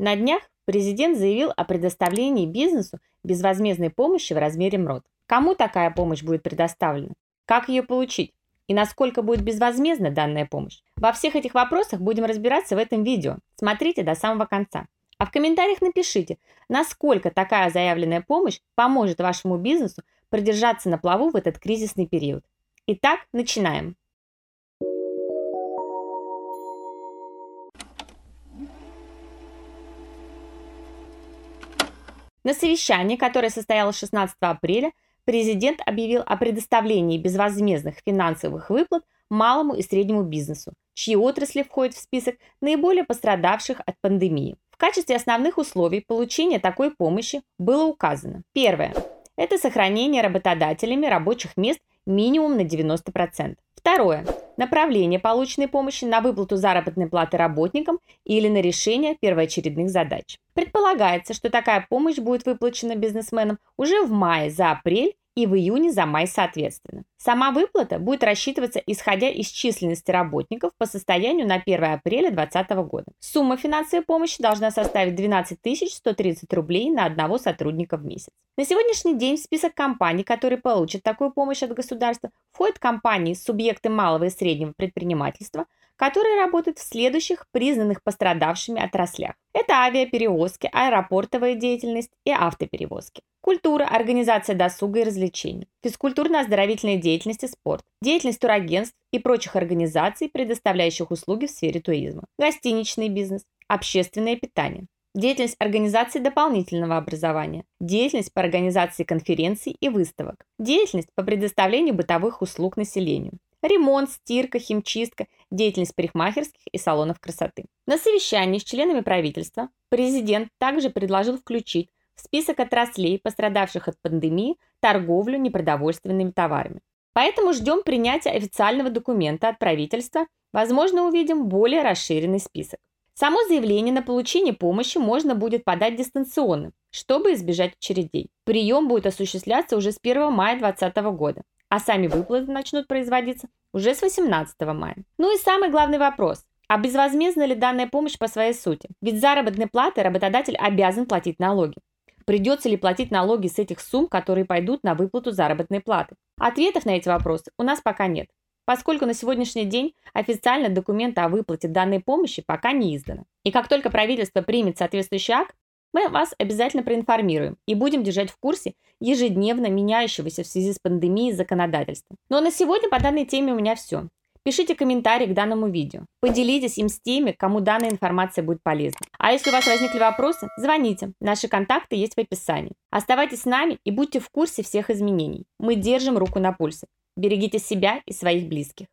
На днях президент заявил о предоставлении бизнесу безвозмездной помощи в размере МРОД. Кому такая помощь будет предоставлена? Как ее получить? И насколько будет безвозмездна данная помощь? Во всех этих вопросах будем разбираться в этом видео. Смотрите до самого конца. А в комментариях напишите, насколько такая заявленная помощь поможет вашему бизнесу продержаться на плаву в этот кризисный период. Итак, начинаем. На совещании, которое состоялось 16 апреля, президент объявил о предоставлении безвозмездных финансовых выплат малому и среднему бизнесу, чьи отрасли входят в список наиболее пострадавших от пандемии. В качестве основных условий получения такой помощи было указано. Первое. Это сохранение работодателями рабочих мест минимум на 90%. Второе. Направление полученной помощи на выплату заработной платы работникам или на решение первоочередных задач. Предполагается, что такая помощь будет выплачена бизнесменам уже в мае за апрель и в июне за май соответственно. Сама выплата будет рассчитываться исходя из численности работников по состоянию на 1 апреля 2020 года. Сумма финансовой помощи должна составить 12 130 рублей на одного сотрудника в месяц. На сегодняшний день в список компаний, которые получат такую помощь от государства, входят компании, субъекты малого и среднего предпринимательства – которые работают в следующих признанных пострадавшими отраслях. Это авиаперевозки, аэропортовая деятельность и автоперевозки. Культура, организация досуга и развлечений, физкультурно-оздоровительная деятельность и спорт, деятельность турагентств и прочих организаций, предоставляющих услуги в сфере туризма, гостиничный бизнес, общественное питание, деятельность организации дополнительного образования, деятельность по организации конференций и выставок, деятельность по предоставлению бытовых услуг населению, ремонт, стирка, химчистка, деятельность парикмахерских и салонов красоты. На совещании с членами правительства президент также предложил включить в список отраслей, пострадавших от пандемии, торговлю непродовольственными товарами. Поэтому ждем принятия официального документа от правительства, возможно, увидим более расширенный список. Само заявление на получение помощи можно будет подать дистанционно, чтобы избежать очередей. Прием будет осуществляться уже с 1 мая 2020 года а сами выплаты начнут производиться уже с 18 мая. Ну и самый главный вопрос. А безвозмездна ли данная помощь по своей сути? Ведь заработной платы работодатель обязан платить налоги. Придется ли платить налоги с этих сумм, которые пойдут на выплату заработной платы? Ответов на эти вопросы у нас пока нет, поскольку на сегодняшний день официально документа о выплате данной помощи пока не издано. И как только правительство примет соответствующий акт, мы вас обязательно проинформируем и будем держать в курсе ежедневно меняющегося в связи с пандемией законодательства. Ну а на сегодня по данной теме у меня все. Пишите комментарии к данному видео. Поделитесь им с теми, кому данная информация будет полезна. А если у вас возникли вопросы, звоните. Наши контакты есть в описании. Оставайтесь с нами и будьте в курсе всех изменений. Мы держим руку на пульсе. Берегите себя и своих близких.